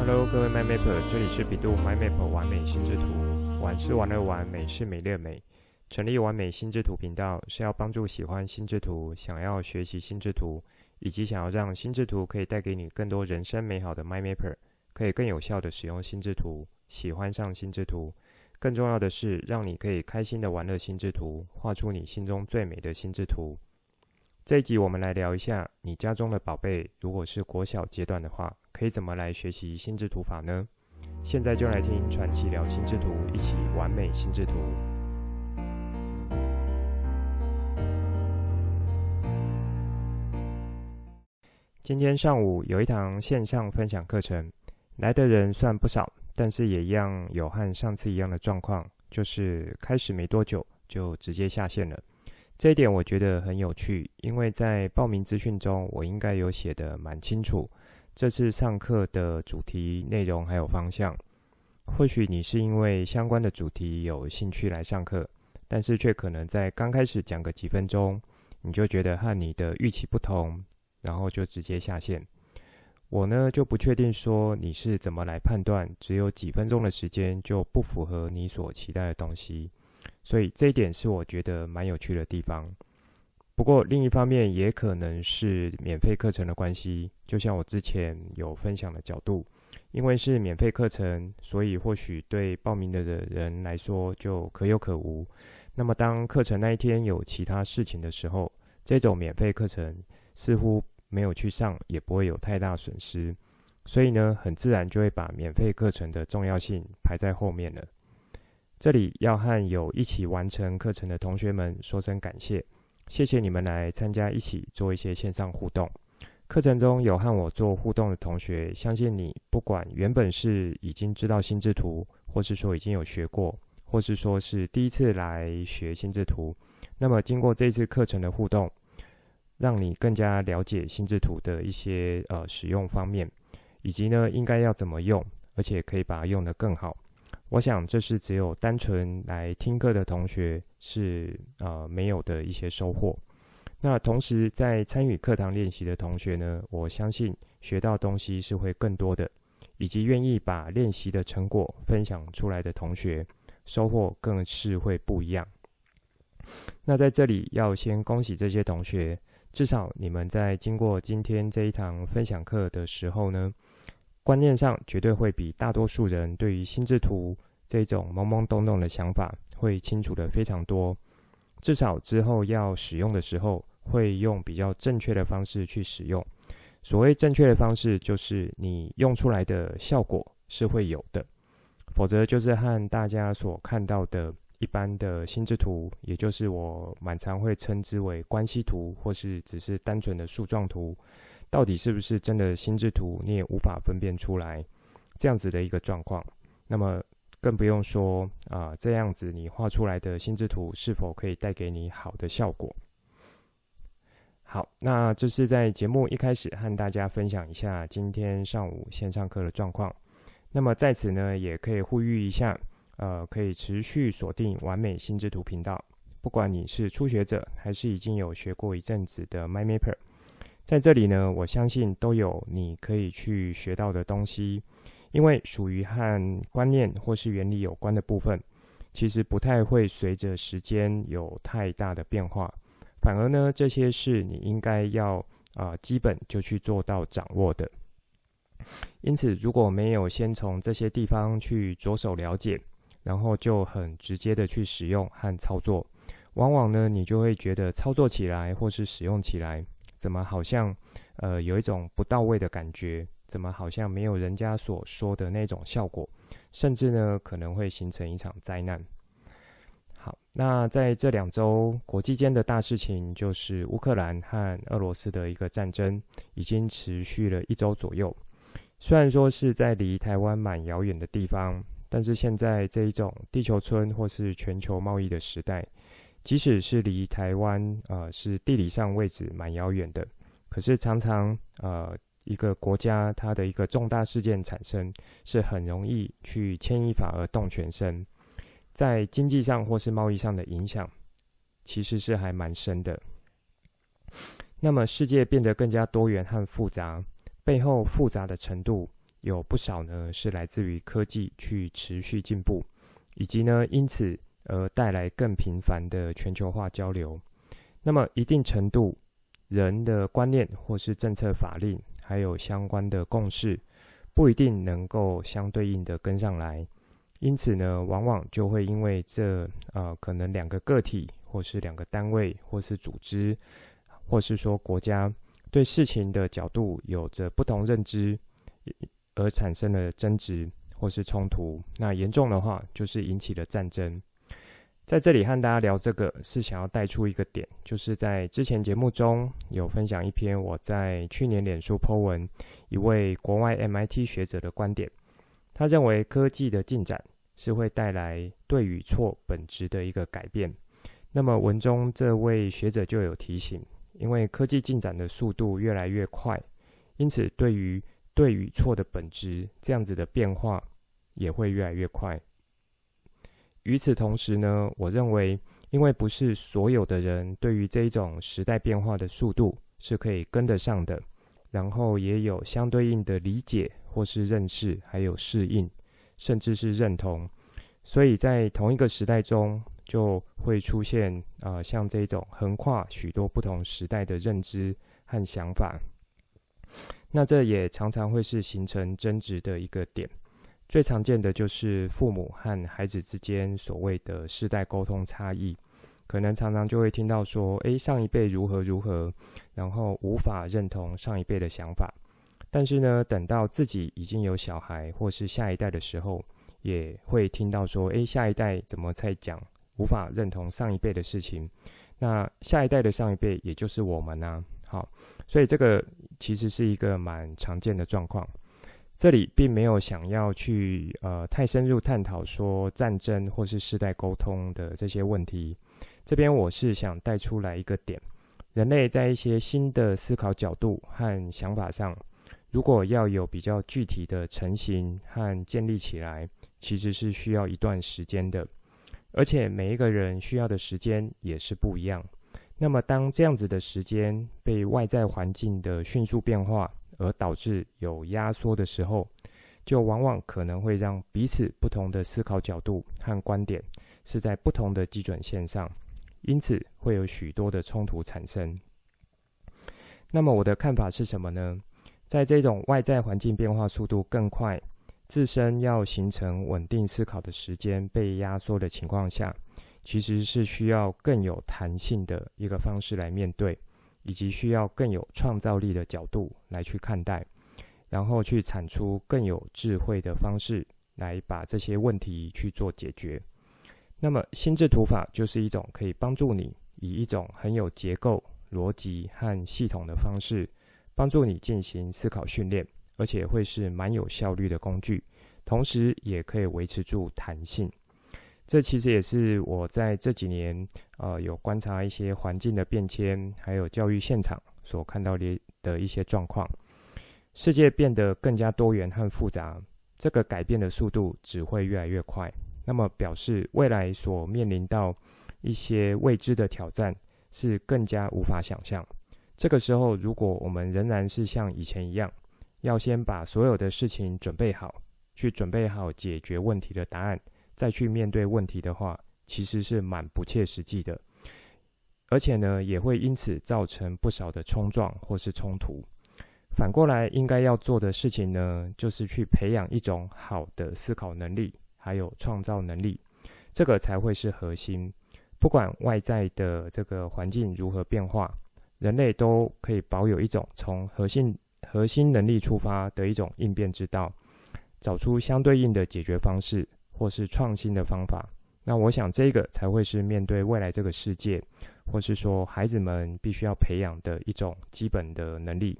Hello，各位 MyMapper，这里是 bEDU MyMap 玩美心智图，玩是玩乐玩，美是美乐美。成立完美心智图频道是要帮助喜欢心智图、想要学习心智图，以及想要让心智图可以带给你更多人生美好的 MyMapper，可以更有效的使用心智图，喜欢上心智图。更重要的是，让你可以开心的玩乐心智图，画出你心中最美的心智图。这一集我们来聊一下，你家中的宝贝如果是国小阶段的话，可以怎么来学习心智图法呢？现在就来听传奇聊心智图，一起完美心智图。今天上午有一堂线上分享课程，来的人算不少。但是也一样有和上次一样的状况，就是开始没多久就直接下线了。这一点我觉得很有趣，因为在报名资讯中我应该有写得蛮清楚，这次上课的主题内容还有方向。或许你是因为相关的主题有兴趣来上课，但是却可能在刚开始讲个几分钟，你就觉得和你的预期不同，然后就直接下线。我呢就不确定说你是怎么来判断，只有几分钟的时间就不符合你所期待的东西，所以这一点是我觉得蛮有趣的地方。不过另一方面也可能是免费课程的关系，就像我之前有分享的角度，因为是免费课程，所以或许对报名的人来说就可有可无。那么当课程那一天有其他事情的时候，这种免费课程似乎没有去上也不会有太大损失，所以呢，很自然就会把免费课程的重要性排在后面了。这里要和有一起完成课程的同学们说声感谢，谢谢你们来参加，一起做一些线上互动。课程中有和我做互动的同学，相信你不管原本是已经知道心智图，或是说已经有学过，或是说是第一次来学心智图，那么经过这次课程的互动。让你更加了解心智图的一些呃使用方面，以及呢应该要怎么用，而且可以把它用得更好。我想这是只有单纯来听课的同学是呃没有的一些收获。那同时在参与课堂练习的同学呢，我相信学到东西是会更多的，以及愿意把练习的成果分享出来的同学，收获更是会不一样。那在这里要先恭喜这些同学。至少你们在经过今天这一堂分享课的时候呢，观念上绝对会比大多数人对于心智图这种懵懵懂懂的想法会清楚的非常多。至少之后要使用的时候，会用比较正确的方式去使用。所谓正确的方式，就是你用出来的效果是会有的，否则就是和大家所看到的。一般的心智图，也就是我蛮常会称之为关系图，或是只是单纯的树状图，到底是不是真的心智图，你也无法分辨出来这样子的一个状况。那么更不用说啊、这样子你画出来的心智图是否可以带给你好的效果？好，那这是在节目一开始和大家分享一下今天上午线上课的状况。那么在此呢，也可以呼吁一下。呃，可以持续锁定完美心智图频道。不管你是初学者，还是已经有学过一阵子的 MyMapper，在这里呢，我相信都有你可以去学到的东西。因为属于和观念或是原理有关的部分，其实不太会随着时间有太大的变化。反而呢，这些是你应该要啊、基本就去做到掌握的。因此，如果没有先从这些地方去着手了解，然后就很直接的去使用和操作，往往呢，你就会觉得操作起来或是使用起来，怎么好像呃有一种不到位的感觉，怎么好像没有人家所说的那种效果，甚至呢可能会形成一场灾难。好，那在这两周国际间的大事情，就是乌克兰和俄罗斯的一个战争，已经持续了一周左右。虽然说是在离台湾蛮遥远的地方。但是现在这一种地球村或是全球贸易的时代，即使是离台湾呃是地理上位置蛮遥远的，可是常常呃一个国家它的一个重大事件产生，是很容易去牵一发而动全身，在经济上或是贸易上的影响，其实是还蛮深的。那么世界变得更加多元和复杂，背后复杂的程度。有不少呢是来自于科技去持续进步，以及呢因此而带来更频繁的全球化交流。那么一定程度，人的观念或是政策法令，还有相关的共识，不一定能够相对应的跟上来。因此呢，往往就会因为这呃可能两个个体，或是两个单位，或是组织，或是说国家对事情的角度有着不同认知，而产生了争执或是冲突。那严重的话，就是引起了战争。在这里和大家聊这个，是想要带出一个点，就是在之前节目中有分享一篇我在去年脸书 po 文，一位国外 MIT 学者的观点。他认为科技的进展是会带来对与错本质的一个改变。那么文中这位学者就有提醒，因为科技进展的速度越来越快，因此对于对与错的本质这样子的变化也会越来越快。与此同时呢，我认为，因为不是所有的人对于这一种时代变化的速度是可以跟得上的，然后也有相对应的理解或是认识，还有适应，甚至是认同，所以在同一个时代中就会出现啊、呃，像这种横跨许多不同时代的认知和想法，那这也常常会是形成争执的一个点。最常见的就是父母和孩子之间所谓的世代沟通差异，可能常常就会听到说：“诶，上一辈如何如何，然后无法认同上一辈的想法。”但是呢，等到自己已经有小孩或是下一代的时候，也会听到说：“诶，下一代怎么在讲无法认同上一辈的事情？”那下一代的上一辈也就是我们呢？好，所以这个其实是一个蛮常见的状况。这里并没有想要去呃太深入探讨说战争或是世代沟通的这些问题。这边我是想带出来一个点：人类在一些新的思考角度和想法上，如果要有比较具体的成型和建立起来，其实是需要一段时间的。而且每一个人需要的时间也是不一样。那么当这样子的时间被外在环境的迅速变化，而导致有压缩的时候，就往往可能会让彼此不同的思考角度和观点是在不同的基准线上，因此会有许多的冲突产生。那么我的看法是什么呢？在这种外在环境变化速度更快，自身要形成稳定思考的时间被压缩的情况下，其实是需要更有弹性的一个方式来面对。以及需要更有创造力的角度来去看待，然后去产出更有智慧的方式来把这些问题去做解决。那么心智图法就是一种可以帮助你以一种很有结构、逻辑和系统的方式，帮助你进行思考训练，而且会是蛮有效率的工具，同时也可以维持住弹性。这其实也是我在这几年，呃，有观察一些环境的变迁，还有教育现场所看到的的一些状况。世界变得更加多元和复杂，这个改变的速度只会越来越快。那么表示未来所面临到一些未知的挑战是更加无法想象。这个时候，如果我们仍然是像以前一样，要先把所有的事情准备好，去准备好解决问题的答案。再去面对问题的话，其实是蛮不切实际的，而且呢，也会因此造成不少的冲撞或是冲突。反过来，应该要做的事情呢，就是去培养一种好的思考能力，还有创造能力，这个才会是核心。不管外在的这个环境如何变化，人类都可以保有一种从核心核心能力出发的一种应变之道，找出相对应的解决方式。或是创新的方法，那我想这个才会是面对未来这个世界，或是说孩子们必须要培养的一种基本的能力。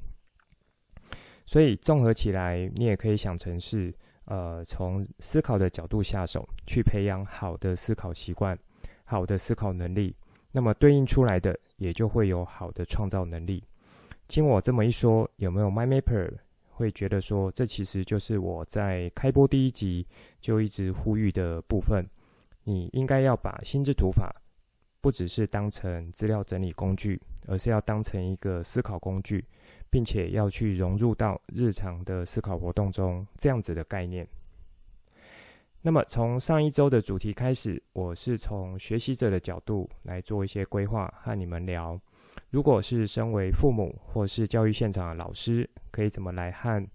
所以综合起来，你也可以想成是，呃，从思考的角度下手，去培养好的思考习惯、好的思考能力，那么对应出来的也就会有好的创造能力。经我这么一说，有没有 MyMapper？会觉得说，这其实就是我在开播第一集就一直呼吁的部分。你应该要把心智图法不只是当成资料整理工具，而是要当成一个思考工具，并且要去融入到日常的思考活动中，这样子的概念。那么从上一周的主题开始，我是从学习者的角度来做一些规划和你们聊。如果是身为父母或是教育现场的老师，可以怎么来和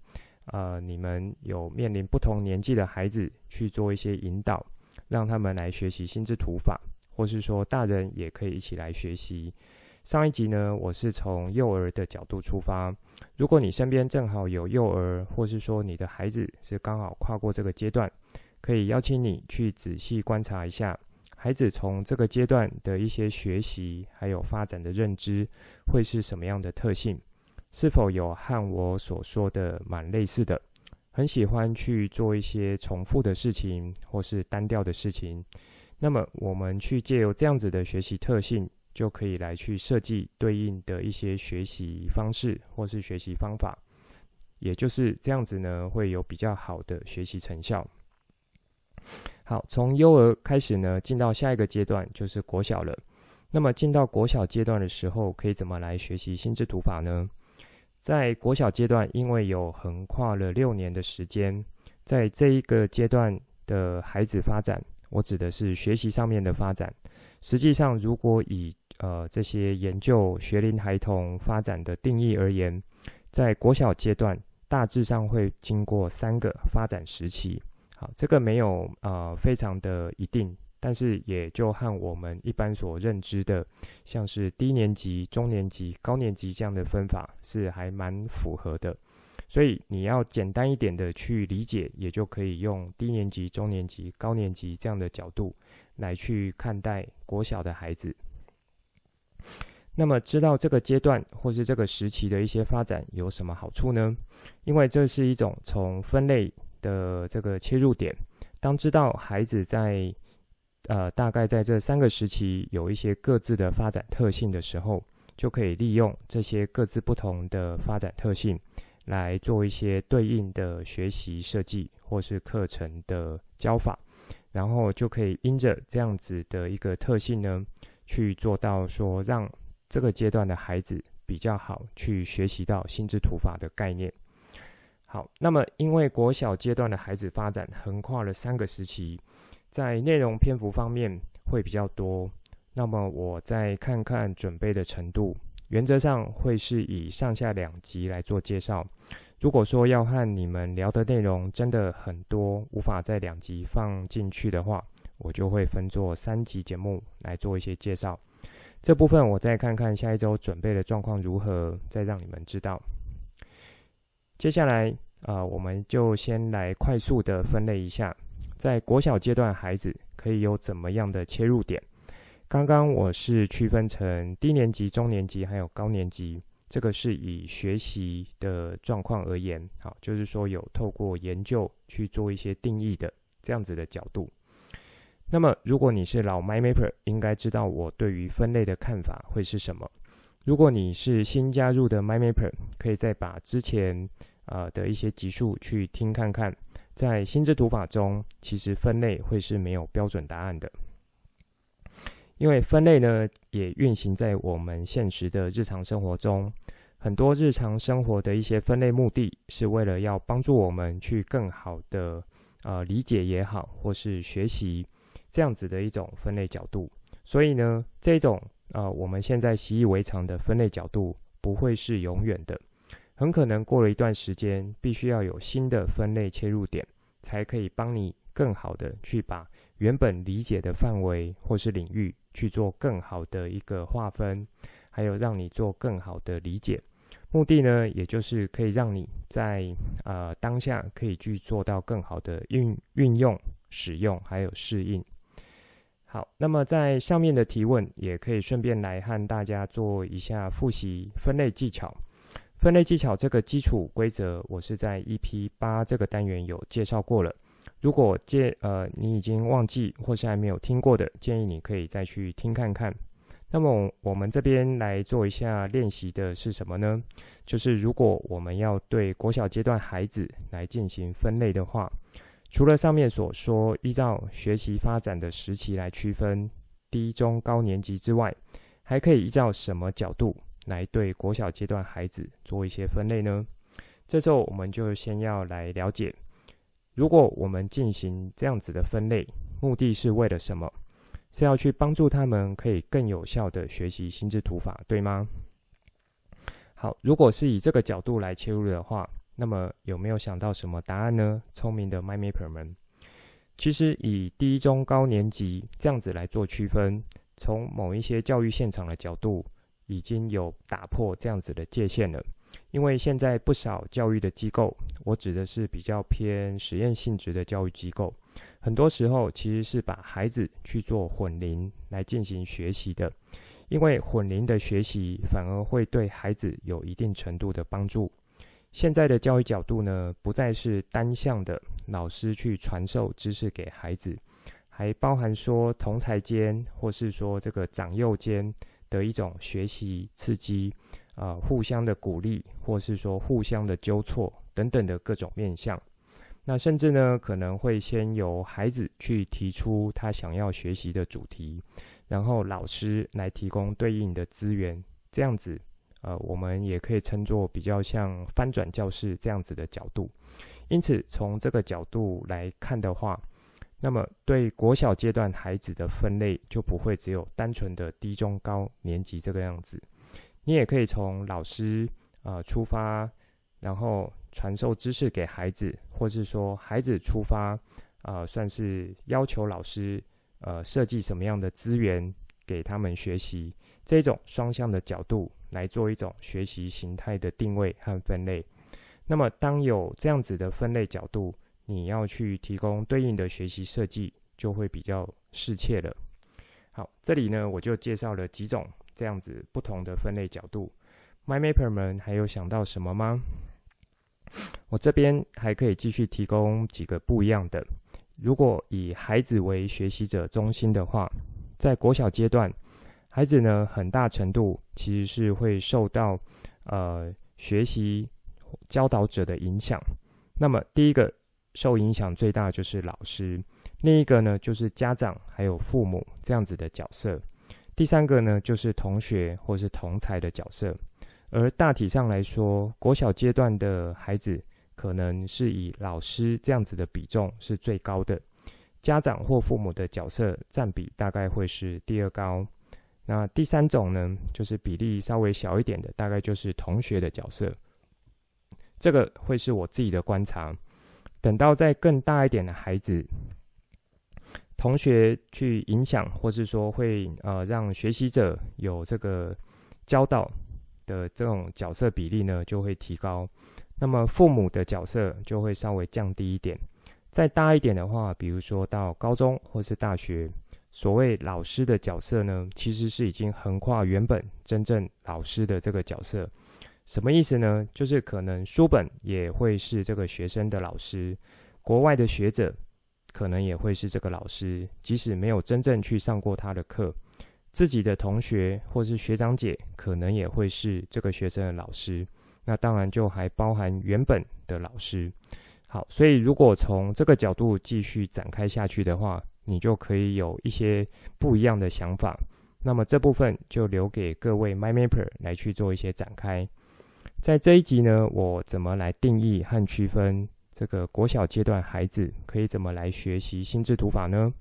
呃你们有面临不同年纪的孩子去做一些引导，让他们来学习心智图法，或是说大人也可以一起来学习。上一集呢，我是从幼儿的角度出发。如果你身边正好有幼儿，或是说你的孩子是刚好跨过这个阶段。可以邀请你去仔细观察一下，孩子从这个阶段的一些学习还有发展的认知会是什么样的特性？是否有和我所说的蛮类似的？很喜欢去做一些重复的事情或是单调的事情。那么我们去借由这样子的学习特性，就可以来去设计对应的一些学习方式或是学习方法，也就是这样子呢，会有比较好的学习成效。好，从幼儿开始呢，进到下一个阶段就是国小了。那么进到国小阶段的时候，可以怎么来学习心智图法呢？在国小阶段，因为有横跨了六年的时间，在这一个阶段的孩子发展，我指的是学习上面的发展。实际上，如果以呃这些研究学龄孩童发展的定义而言，在国小阶段大致上会经过三个发展时期。好，这个没有呃非常的一定，但是也就和我们一般所认知的，像是低年级、中年级、高年级这样的分法是还蛮符合的。所以你要简单一点的去理解，也就可以用低年级、中年级、高年级这样的角度来去看待国小的孩子。那么知道这个阶段或是这个时期的一些发展有什么好处呢？因为这是一种从分类。的这个切入点，当知道孩子在呃大概在这三个时期有一些各自的发展特性的时候，就可以利用这些各自不同的发展特性来做一些对应的学习设计或是课程的教法，然后就可以因着这样子的一个特性呢，去做到说让这个阶段的孩子比较好去学习到心智图法的概念。好，那么因为国小阶段的孩子发展横跨了三个时期，在内容篇幅方面会比较多。那么我再看看准备的程度，原则上会是以上下两集来做介绍。如果说要和你们聊的内容真的很多，无法在两集放进去的话，我就会分作三集节目来做一些介绍。这部分我再看看下一周准备的状况如何，再让你们知道。接下来，啊、我们就先来快速的分类一下，在国小阶段，孩子可以有怎么样的切入点？刚刚我是区分成低年级、中年级还有高年级，这个是以学习的状况而言，好，就是说有透过研究去做一些定义的这样子的角度。那么，如果你是老 MyMapper，应该知道我对于分类的看法会是什么。如果你是新加入的 MyMapper，可以再把之前啊的一些集数去听看看。在心智图法中，其实分类会是没有标准答案的，因为分类呢也运行在我们现实的日常生活中。很多日常生活的一些分类目的是为了要帮助我们去更好的呃理解也好，或是学习这样子的一种分类角度。所以呢，这种。啊、呃，我们现在习以为常的分类角度不会是永远的，很可能过了一段时间，必须要有新的分类切入点，才可以帮你更好的去把原本理解的范围或是领域去做更好的一个划分，还有让你做更好的理解。目的呢，也就是可以让你在呃当下可以去做到更好的运运用、使用还有适应。好，那么在上面的提问也可以顺便来和大家做一下复习分类技巧。分类技巧这个基础规则，我是在 EP 八这个单元有介绍过了。如果介呃你已经忘记或是还没有听过的，建议你可以再去听看看。那么我们这边来做一下练习的是什么呢？就是如果我们要对国小阶段孩子来进行分类的话。除了上面所说，依照学习发展的时期来区分，低中高年级之外，还可以依照什么角度来对国小阶段孩子做一些分类呢？这时候我们就先要来了解，如果我们进行这样子的分类，目的是为了什么？是要去帮助他们可以更有效的学习心智图法，对吗？好，如果是以这个角度来切入的话，那么有没有想到什么答案呢？聪明的 MyMapper 们，其实以低中高年级这样子来做区分，从某一些教育现场的角度，已经有打破这样子的界限了。因为现在不少教育的机构，我指的是比较偏实验性质的教育机构，很多时候其实是把孩子去做混龄来进行学习的。因为混龄的学习反而会对孩子有一定程度的帮助。现在的教育角度呢，不再是单向的老师去传授知识给孩子，还包含说同才间或是说这个长幼间的一种学习刺激。啊、呃，互相的鼓励，或是说互相的纠错等等的各种面向。那甚至呢，可能会先由孩子去提出他想要学习的主题，然后老师来提供对应的资源。这样子，呃，我们也可以称作比较像翻转教室这样子的角度。因此，从这个角度来看的话，那么对国小阶段孩子的分类就不会只有单纯的低中高年级这个样子。你也可以从老师啊、出发，然后传授知识给孩子，或是说孩子出发啊、算是要求老师呃设计什么样的资源给他们学习，这种双向的角度来做一种学习形态的定位和分类。那么，当有这样子的分类角度，你要去提供对应的学习设计，就会比较适切了。好，这里呢，我就介绍了几种。这样子不同的分类角度，MyMapper 们还有想到什么吗？我这边还可以继续提供几个不一样的。如果以孩子为学习者中心的话，在国小阶段，孩子呢，很大程度其实是会受到呃学习教导者的影响。那么第一个受影响最大就是老师，另一个呢就是家长还有父母这样子的角色。第三个呢，就是同学或是同才的角色，而大体上来说，国小阶段的孩子可能是以老师这样子的比重是最高的，家长或父母的角色占比大概会是第二高。那第三种呢，就是比例稍微小一点的，大概就是同学的角色。这个会是我自己的观察。等到再更大一点的孩子。同学去影响，或是说会呃让学习者有这个教导的这种角色比例呢，就会提高。那么父母的角色就会稍微降低一点。再大一点的话，比如说到高中或是大学，所谓老师的角色呢，其实是已经横跨原本真正老师的这个角色。什么意思呢？就是可能书本也会是这个学生的老师，国外的学者。可能也会是这个老师，即使没有真正去上过他的课，自己的同学或是学长姐，可能也会是这个学生的老师。那当然就还包含原本的老师。好，所以如果从这个角度继续展开下去的话，你就可以有一些不一样的想法。那么这部分就留给各位 MyMapper 来去做一些展开。在这一集呢，我怎么来定义和区分？这个国小阶段孩子可以怎么来学习心智图法呢？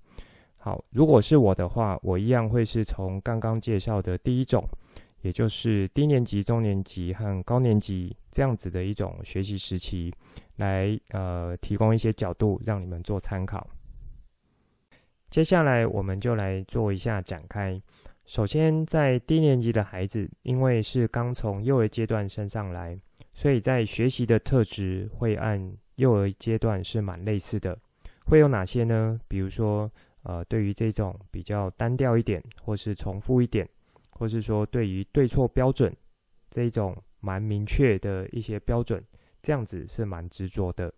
好，如果是我的话，我一样会是从刚刚介绍的第一种，也就是低年级、中年级和高年级这样子的一种学习时期，来呃提供一些角度让你们做参考。接下来我们就来做一下展开。首先，在低年级的孩子，因为是刚从幼儿阶段升上来，所以在学习的特质会按幼儿阶段是蛮类似的，会有哪些呢？比如说，呃，对于这种比较单调一点，或是重复一点，或是说对于对错标准这一种蛮明确的一些标准，这样子是蛮执着的。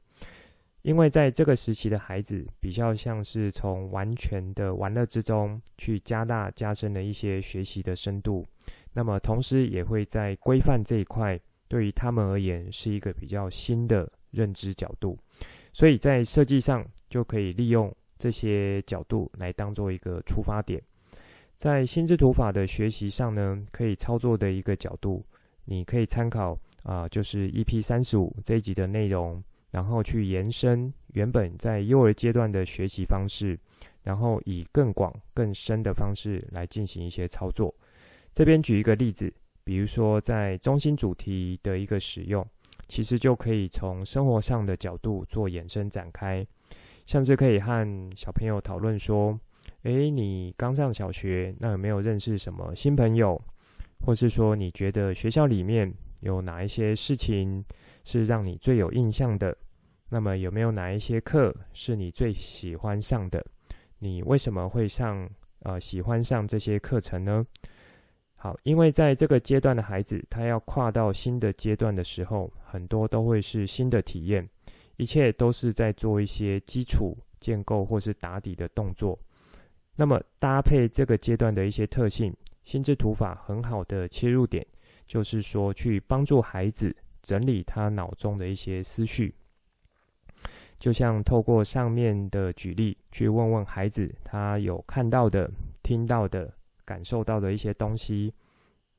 因为在这个时期的孩子，比较像是从完全的玩乐之中去加大加深了一些学习的深度，那么同时也会在规范这一块，对于他们而言是一个比较新的。认知角度，所以在设计上就可以利用这些角度来当做一个出发点。在心智图法的学习上呢，可以操作的一个角度，你可以参考啊、就是 EP 三十五这一集的内容，然后去延伸原本在幼儿阶段的学习方式，然后以更广更深的方式来进行一些操作。这边举一个例子，比如说在中心主题的一个使用，其实就可以从生活上的角度做延伸展开，像是可以和小朋友讨论说。诶，你刚上小学，那有没有认识什么新朋友？或是说，你觉得学校里面有哪一些事情是让你最有印象的？那么有没有哪一些课是你最喜欢上的？你为什么会上，呃，喜欢上这些课程呢？好，因为在这个阶段的孩子，他要跨到新的阶段的时候，很多都会是新的体验，一切都是在做一些基础建构或是打底的动作。那么搭配这个阶段的一些特性，心智图法很好的切入点，就是说去帮助孩子整理他脑中的一些思绪。就像透过上面的举例，去问问孩子他有看到的、听到的、感受到的一些东西，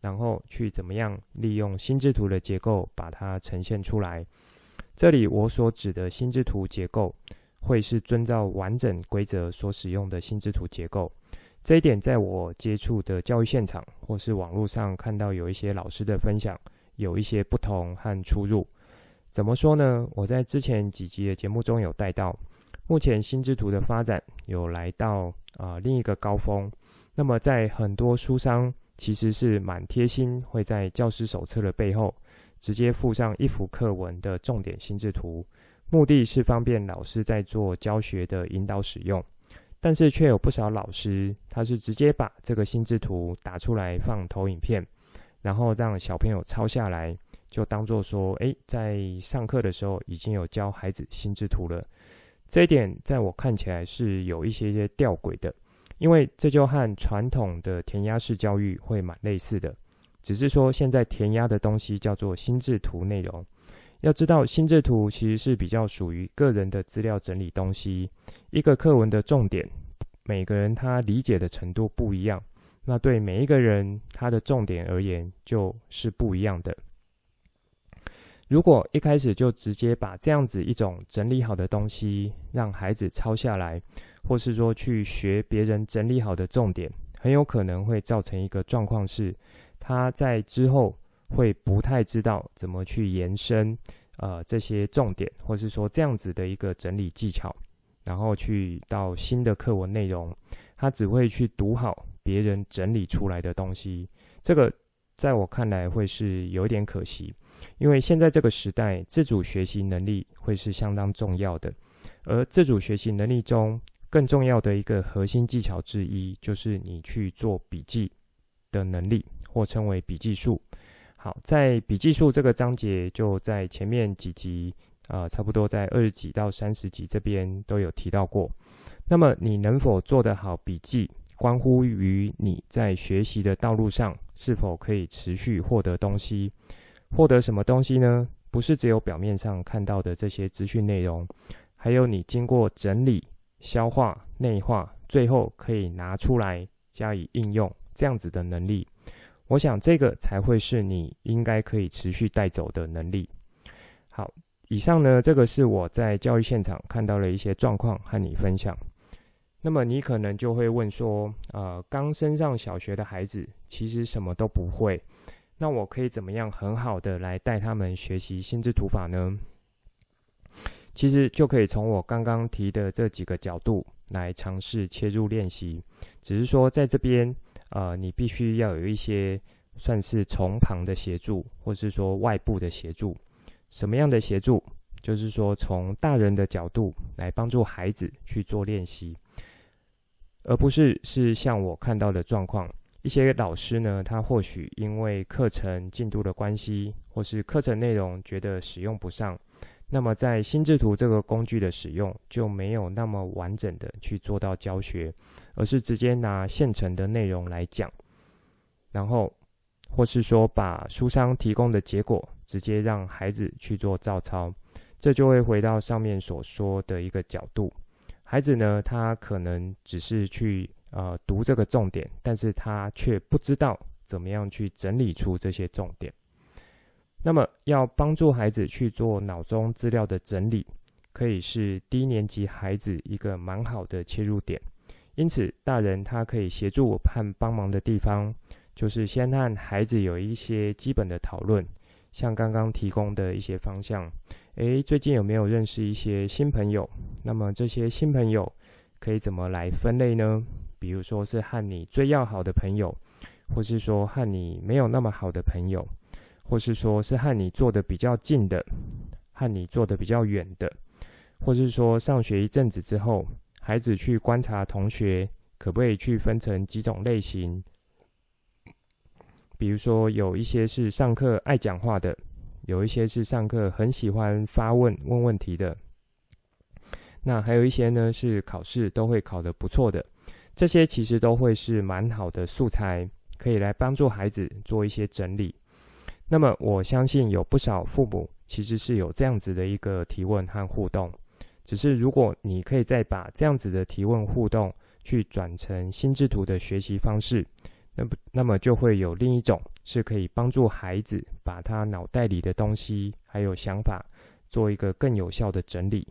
然后去怎么样利用心智图的结构把它呈现出来。这里我所指的心智图结构。会是遵照完整规则所使用的心智图结构，这一点在我接触的教育现场或是网络上看到有一些老师的分享，有一些不同和出入。怎么说呢？我在之前几集的节目中有带到，目前心智图的发展有来到啊、另一个高峰。那么在很多书商其实是蛮贴心，会在教师手册的背后直接附上一幅课文的重点心智图。目的是方便老师在做教学的引导使用，但是却有不少老师，他是直接把这个心智图打出来放投影片，然后让小朋友抄下来，就当做说，诶，在上课的时候已经有教孩子心智图了。这一点在我看起来是有一些些吊诡的，因为这就和传统的填鸭式教育会蛮类似的，只是说现在填鸭的东西叫做心智图内容。要知道，心智图其实是比较属于个人的资料整理东西。一个课文的重点，每个人他理解的程度不一样，那对每一个人他的重点而言就是不一样的。如果一开始就直接把这样子一种整理好的东西让孩子抄下来，或是说去学别人整理好的重点，很有可能会造成一个状况是，他在之后。会不太知道怎么去延伸，呃，这些重点，或是说这样子的一个整理技巧，然后去到新的课文内容，他只会去读好别人整理出来的东西。这个在我看来会是有点可惜，因为现在这个时代，自主学习能力会是相当重要的，而自主学习能力中更重要的一个核心技巧之一，就是你去做笔记的能力，或称为笔记术。好，在笔记术这个章节，就在前面几集，呃，差不多在二十几到三十集这边都有提到过。那么，你能否做得好笔记，关乎于你在学习的道路上是否可以持续获得东西。获得什么东西呢？不是只有表面上看到的这些资讯内容，还有你经过整理、消化、内化，最后可以拿出来加以应用这样子的能力。我想这个才会是你应该可以持续带走的能力。好，以上呢，这个是我在教育现场看到的一些状况和你分享。那么你可能就会问说，呃，刚升上小学的孩子其实什么都不会，那我可以怎么样很好的来带他们学习心智图法呢？其实就可以从我刚刚提的这几个角度来尝试切入练习，只是说在这边。呃，你必须要有一些算是从旁的协助，或是说外部的协助。什么样的协助？就是说从大人的角度来帮助孩子去做练习，而不是是像我看到的状况，一些老师呢，他或许因为课程进度的关系，或是课程内容觉得使用不上。那么，在心智图这个工具的使用就没有那么完整的去做到教学，而是直接拿现成的内容来讲，然后或是说把书商提供的结果直接让孩子去做照抄，这就会回到上面所说的一个角度。孩子呢，他可能只是去呃读这个重点，但是他却不知道怎么样去整理出这些重点。那么，要帮助孩子去做脑中资料的整理，可以是低年级孩子一个蛮好的切入点。因此，大人他可以协助和帮忙的地方，就是先和孩子有一些基本的讨论，像刚刚提供的一些方向。诶，最近有没有认识一些新朋友？那么这些新朋友可以怎么来分类呢？比如说是和你最要好的朋友，或是说和你没有那么好的朋友。或是说是和你坐的比较近的，和你坐的比较远的，或是说上学一阵子之后，孩子去观察同学，可不可以去分成几种类型？比如说有一些是上课爱讲话的，有一些是上课很喜欢发问问问题的，那还有一些呢是考试都会考得不错的，这些其实都会是蛮好的素材，可以来帮助孩子做一些整理。那么我相信有不少父母其实是有这样子的一个提问和互动，只是如果你可以再把这样子的提问互动去转成心智图的学习方式，那那么就会有另一种是可以帮助孩子把他脑袋里的东西还有想法做一个更有效的整理。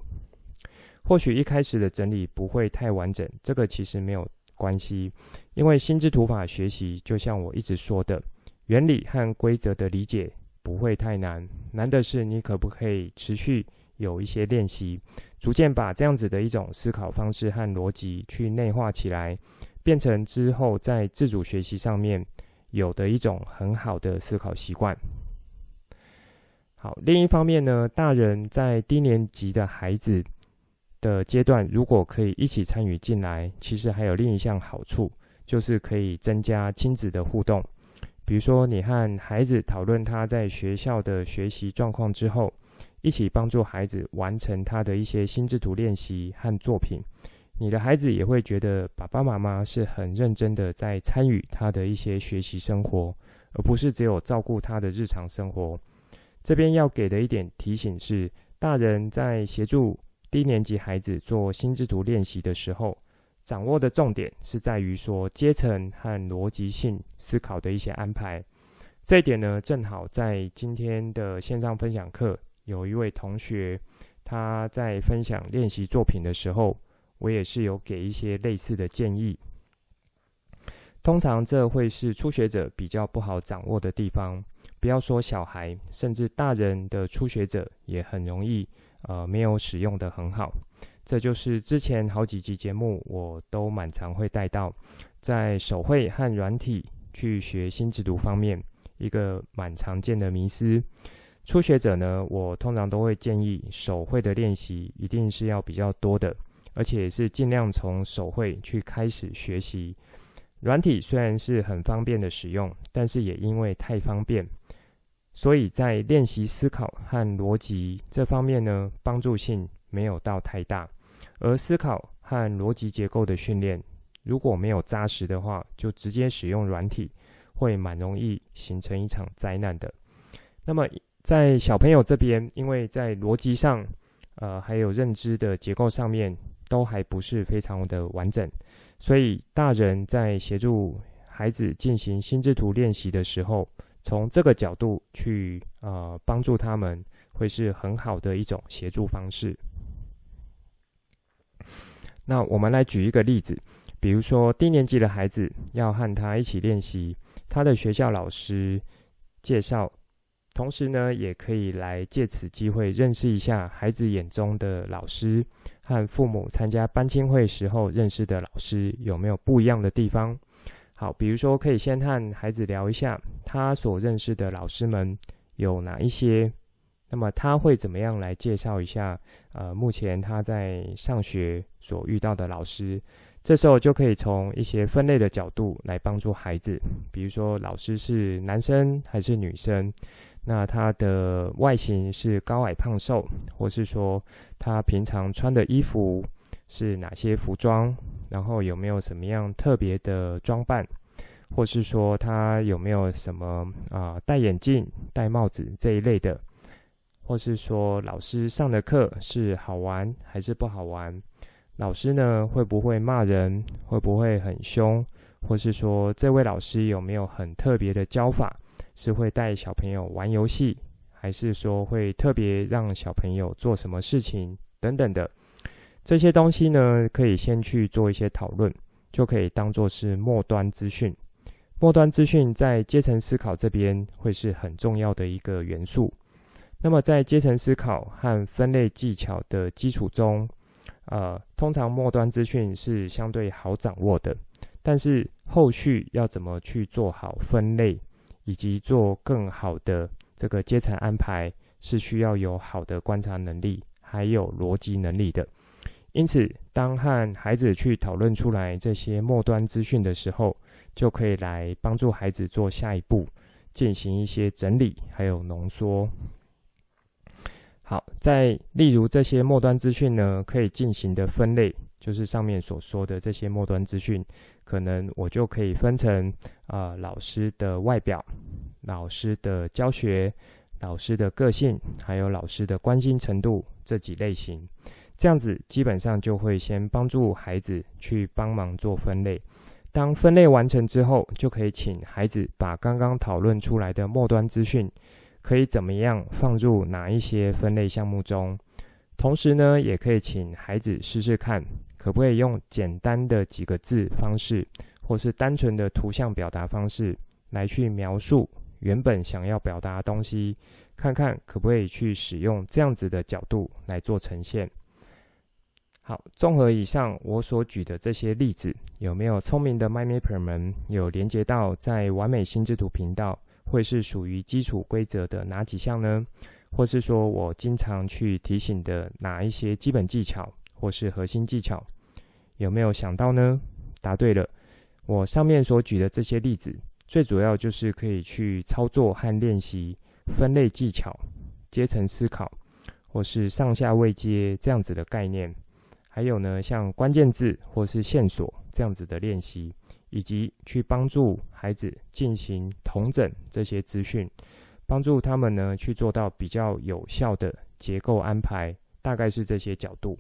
或许一开始的整理不会太完整，这个其实没有关系，因为心智图法学习就像我一直说的。原理和规则的理解不会太难，难的是你可不可以持续有一些练习，逐渐把这样子的一种思考方式和逻辑去内化起来，变成之后在自主学习上面有的一种很好的思考习惯。好，另一方面呢，大人在低年级的孩子的阶段，如果可以一起参与进来，其实还有另一项好处，就是可以增加亲子的互动。比如说，你和孩子讨论他在学校的学习状况之后，一起帮助孩子完成他的一些心智图练习和作品，你的孩子也会觉得爸爸妈妈是很认真的在参与他的一些学习生活，而不是只有照顾他的日常生活。这边要给的一点提醒是，大人在协助低年级孩子做心智图练习的时候，掌握的重点是在于说阶层和逻辑性思考的一些安排，这一点呢，正好在今天的线上分享课，有一位同学他在分享练习作品的时候，我也是有给一些类似的建议。通常这会是初学者比较不好掌握的地方，不要说小孩，甚至大人的初学者也很容易呃没有使用得很好。这就是之前好几集节目，我都蛮常会带到，在手绘和软体去学新制度方面，一个蛮常见的迷思。初学者呢，我通常都会建议手绘的练习一定是要比较多的，而且是尽量从手绘去开始学习。软体虽然是很方便的使用，但是也因为太方便，所以在练习思考和逻辑这方面呢，帮助性没有到太大。而思考和逻辑结构的训练，如果没有扎实的话，就直接使用软体，会蛮容易形成一场灾难的。那么在小朋友这边，因为在逻辑上，呃，还有认知的结构上面，都还不是非常的完整，所以大人在协助孩子进行心智图练习的时候，从这个角度去呃帮助他们，会是很好的一种协助方式。那我们来举一个例子，比如说低年级的孩子要和他一起练习，他的学校老师介绍，同时呢，也可以来借此机会认识一下孩子眼中的老师和父母参加班亲会时候认识的老师有没有不一样的地方。好，比如说可以先和孩子聊一下他所认识的老师们有哪一些。那么他会怎么样来介绍一下？呃，目前他在上学所遇到的老师，这时候就可以从一些分类的角度来帮助孩子，比如说老师是男生还是女生，那他的外形是高矮胖瘦，或是说他平常穿的衣服是哪些服装，然后有没有什么样特别的装扮，或是说他有没有什么啊、戴眼镜、戴帽子这一类的。或是说老师上的课是好玩还是不好玩？老师呢会不会骂人，会不会很凶，或是说这位老师有没有很特别的教法，是会带小朋友玩游戏，还是说会特别让小朋友做什么事情等等的。这些东西呢，可以先去做一些讨论，就可以当做是末端资讯。末端资讯在阶层思考这边会是很重要的一个元素。那么在阶层思考和分类技巧的基础中，呃，通常末端资讯是相对好掌握的，但是后续要怎么去做好分类，以及做更好的这个阶层安排，是需要有好的观察能力，还有逻辑能力的。因此，当和孩子去讨论出来这些末端资讯的时候，就可以来帮助孩子做下一步，进行一些整理，还有浓缩。好，在例如这些末端资讯呢，可以进行的分类，就是上面所说的这些末端资讯，可能我就可以分成啊、呃，老师的外表、老师的教学、老师的个性，还有老师的关心程度这几类型。这样子基本上就会先帮助孩子去帮忙做分类。当分类完成之后，就可以请孩子把刚刚讨论出来的末端资讯，可以怎么样放入哪一些分类项目中。同时呢，也可以请孩子试试看，可不可以用简单的几个字方式，或是单纯的图像表达方式，来去描述原本想要表达的东西，看看可不可以去使用这样子的角度来做呈现。好，综合以上我所举的这些例子，有没有聪明的 MyMapper 们有连接到在完美心智图频道会是属于基础规则的哪几项呢？或是说我经常去提醒的哪一些基本技巧或是核心技巧，有没有想到呢？答对了，我上面所举的这些例子，最主要就是可以去操作和练习分类技巧、阶层思考或是上下位阶这样子的概念。还有呢，像关键字或是线索这样子的练习，以及去帮助孩子进行统整这些资讯，帮助他们呢去做到比较有效的结构安排，大概是这些角度。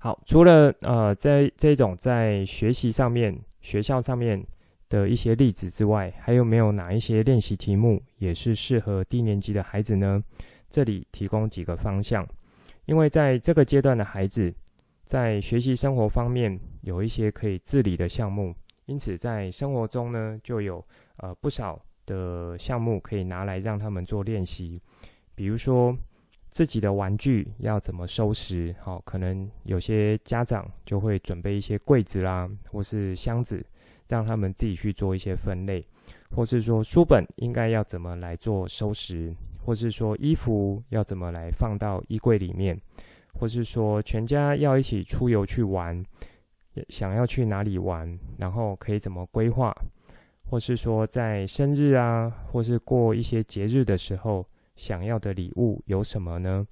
好，除了呃在这种在学习上面、学校上面的一些例子之外，还有没有哪一些练习题目也是适合低年级的孩子呢？这里提供几个方向。因为在这个阶段的孩子，在学习生活方面有一些可以自理的项目，因此在生活中呢，就有呃不少的项目可以拿来让他们做练习。比如说自己的玩具要怎么收拾，好，可能有些家长就会准备一些柜子啦，或是箱子，让他们自己去做一些分类，或是说书本应该要怎么来做收拾。或是说衣服要怎么来放到衣柜里面，或是说全家要一起出游去玩，想要去哪里玩，然后可以怎么规划，或是说在生日啊，或是过一些节日的时候，想要的礼物有什么呢？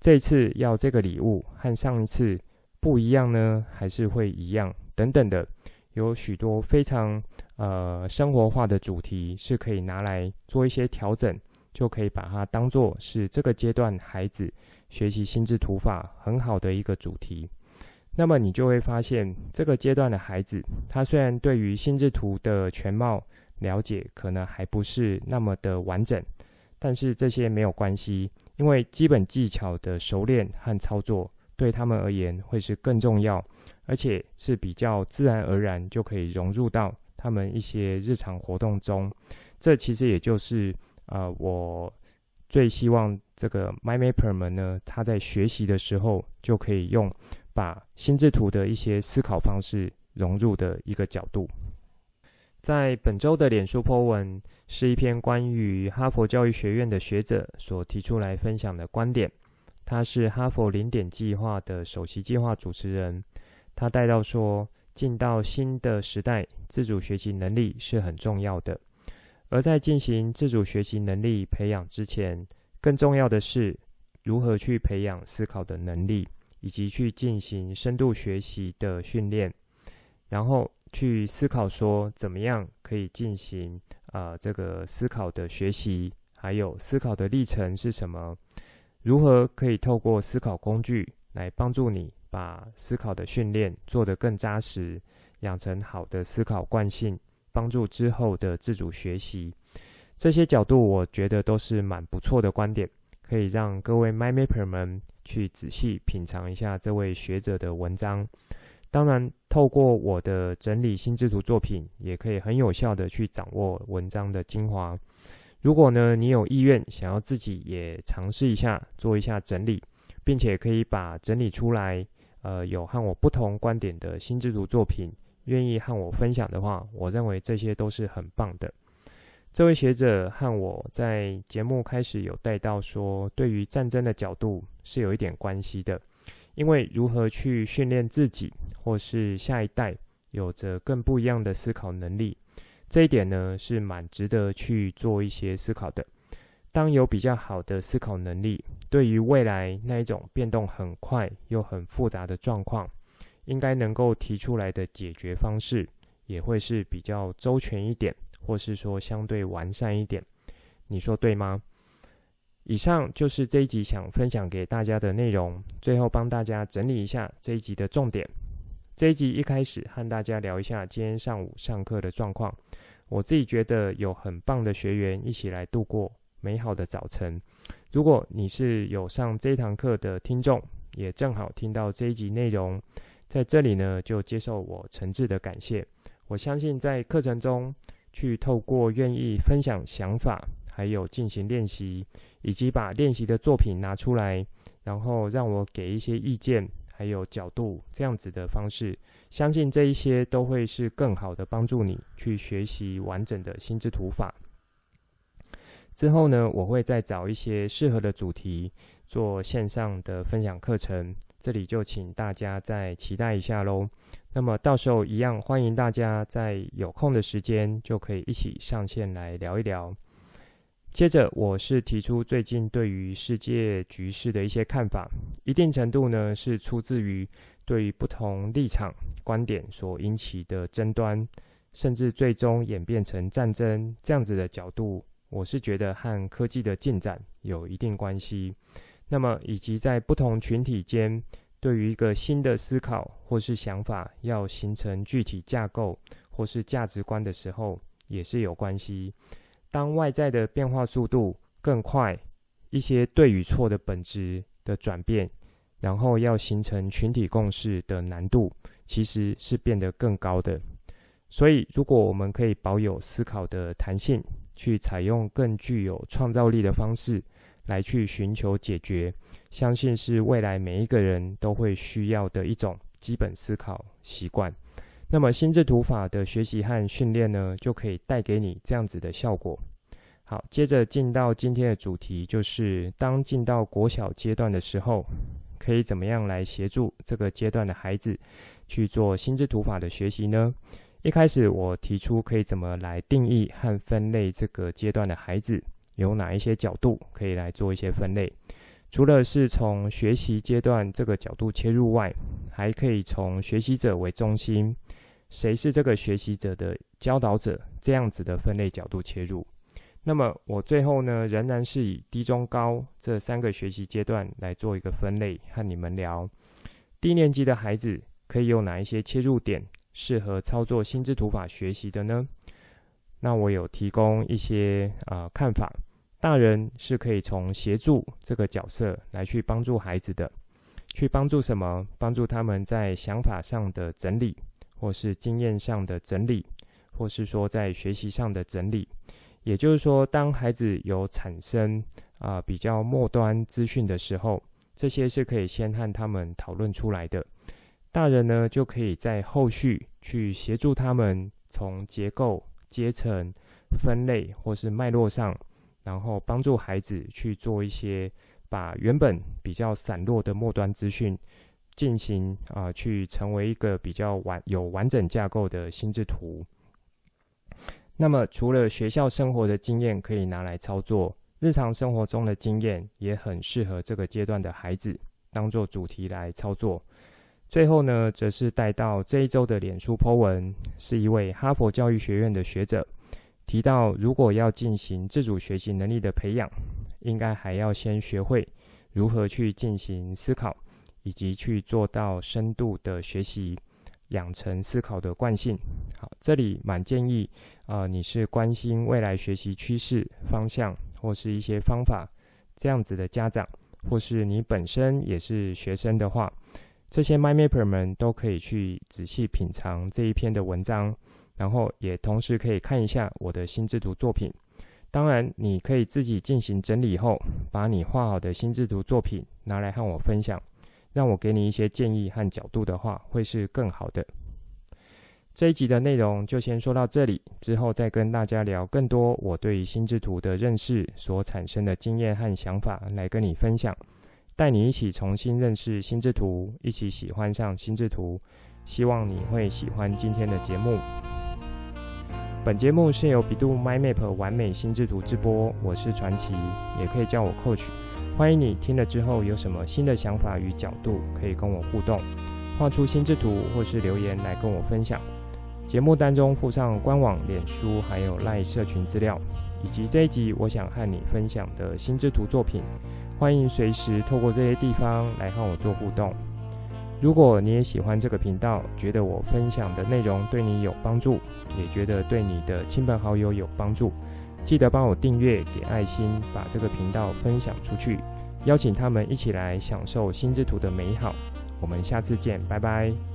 这次要这个礼物和上一次不一样呢，还是会一样？等等的，有许多非常呃生活化的主题是可以拿来做一些调整。就可以把它当做是这个阶段孩子学习心智图法很好的一个主题。那么你就会发现，这个阶段的孩子，他虽然对于心智图的全貌了解可能还不是那么的完整，但是这些没有关系，因为基本技巧的熟练和操作对他们而言会是更重要，而且是比较自然而然就可以融入到他们一些日常活动中。这其实也就是。啊、呃，我最希望这个 MyMapper 们呢，他在学习的时候就可以用把心智图的一些思考方式融入的一个角度。在本周的脸书 po 文是一篇关于哈佛教育学院的学者所提出来分享的观点。他是哈佛零点计划的首席计划主持人，他带到说，进到新的时代，自主学习能力是很重要的。而在进行自主学习能力培养之前，更重要的是如何去培养思考的能力，以及去进行深度学习的训练，然后去思考说怎么样可以进行啊、呃、这个思考的学习，还有思考的历程是什么？如何可以透过思考工具来帮助你把思考的训练做得更扎实，养成好的思考惯性，帮助之后的自主学习。这些角度，我觉得都是蛮不错的观点，可以让各位 MyMapper 们去仔细品尝一下这位学者的文章。当然，透过我的整理心智图作品，也可以很有效的去掌握文章的精华。如果呢，你有意愿想要自己也尝试一下，做一下整理，并且可以把整理出来，呃，有和我不同观点的心智图作品，愿意和我分享的话，我认为这些都是很棒的。这位学者和我在节目开始有带到说，对于战争的角度是有一点关系的。因为如何去训练自己或是下一代有着更不一样的思考能力，这一点呢是蛮值得去做一些思考的。当有比较好的思考能力，对于未来那一种变动很快又很复杂的状况，应该能够提出来的解决方式也会是比较周全一点，或是说相对完善一点。你说对吗？以上就是这一集想分享给大家的内容。最后帮大家整理一下这一集的重点。这一集一开始和大家聊一下今天上午上课的状况。我自己觉得有很棒的学员一起来度过美好的早晨。如果你是有上这堂课的听众，也正好听到这一集内容，在这里呢就接受我诚挚的感谢。我相信在课程中去透过愿意分享想法，还有进行练习，以及把练习的作品拿出来，然后让我给一些意见，还有角度，这样子的方式，相信这一些都会是更好的帮助你去学习完整的心智图法。之后呢，我会再找一些适合的主题做线上的分享课程，这里就请大家再期待一下喽。那么到时候一样，欢迎大家在有空的时间就可以一起上线来聊一聊。接着，我是提出最近对于世界局势的一些看法，一定程度呢是出自于对于不同立场观点所引起的争端，甚至最终演变成战争这样子的角度，我是觉得和科技的进展有一定关系。那么，以及在不同群体间对于一个新的思考或是想法要形成具体架构或是价值观的时候，也是有关系。当外在的变化速度更快，一些对与错的本质的转变，然后要形成群体共识的难度，其实是变得更高的。所以，如果我们可以保有思考的弹性，去采用更具有创造力的方式来去寻求解决，相信是未来每一个人都会需要的一种基本思考习惯。那么心智图法的学习和训练呢，就可以带给你这样子的效果。好，接着进到今天的主题，就是当进到国小阶段的时候，可以怎么样来协助这个阶段的孩子去做心智图法的学习呢？一开始我提出可以怎么来定义和分类这个阶段的孩子，有哪一些角度可以来做一些分类。除了是从学习阶段这个角度切入外，还可以从学习者为中心。谁是这个学习者的教导者？这样子的分类角度切入。那么我最后呢，仍然是以低、中、高这三个学习阶段来做一个分类，和你们聊。低年级的孩子可以用哪一些切入点，适合操作心智图法学习的呢？那我有提供一些啊、呃、看法。大人是可以从协助这个角色来去帮助孩子的，去帮助什么？帮助他们在想法上的整理。或是经验上的整理，或是说在学习上的整理，也就是说，当孩子有产生啊、比较末端资讯的时候，这些是可以先和他们讨论出来的。大人呢，就可以在后续去协助他们从结构、阶层、分类或是脉络上，然后帮助孩子去做一些把原本比较散落的末端资讯。进行啊，去成为一个比较完有完整架构的心智图。那么，除了学校生活的经验可以拿来操作，日常生活中的经验也很适合这个阶段的孩子当做主题来操作。最后呢，则是带到这一周的脸书 po 文，是一位哈佛教育学院的学者提到，如果要进行自主学习能力的培养，应该还要先学会如何去进行思考。以及去做到深度的学习，养成思考的惯性。好，这里蛮建议、呃，你是关心未来学习趋势方向或是一些方法这样子的家长，或是你本身也是学生的话，这些 MindMapper 们都可以去仔细品尝这一篇的文章，然后也同时可以看一下我的心智图作品。当然，你可以自己进行整理后，把你画好的心智图作品拿来和我分享，让我给你一些建议和角度的话，会是更好的。这一集的内容就先说到这里，之后再跟大家聊更多我对心智图的认识所产生的经验和想法来跟你分享，带你一起重新认识心智图，一起喜欢上心智图。希望你会喜欢今天的节目。本节目是由百度 MindMap 玩美心智图直播，我是传奇，也可以叫我 Coach。欢迎你听了之后有什么新的想法与角度，可以跟我互动，画出心智图或是留言来跟我分享。节目当中附上官网、脸书还有赖社群资料，以及这一集我想和你分享的心智图作品。欢迎随时透过这些地方来和我做互动。如果你也喜欢这个频道，觉得我分享的内容对你有帮助，也觉得对你的亲朋好友有帮助，记得帮我订阅、点爱心，把这个频道分享出去，邀请他们一起来享受心之图的美好。我们下次见，拜拜。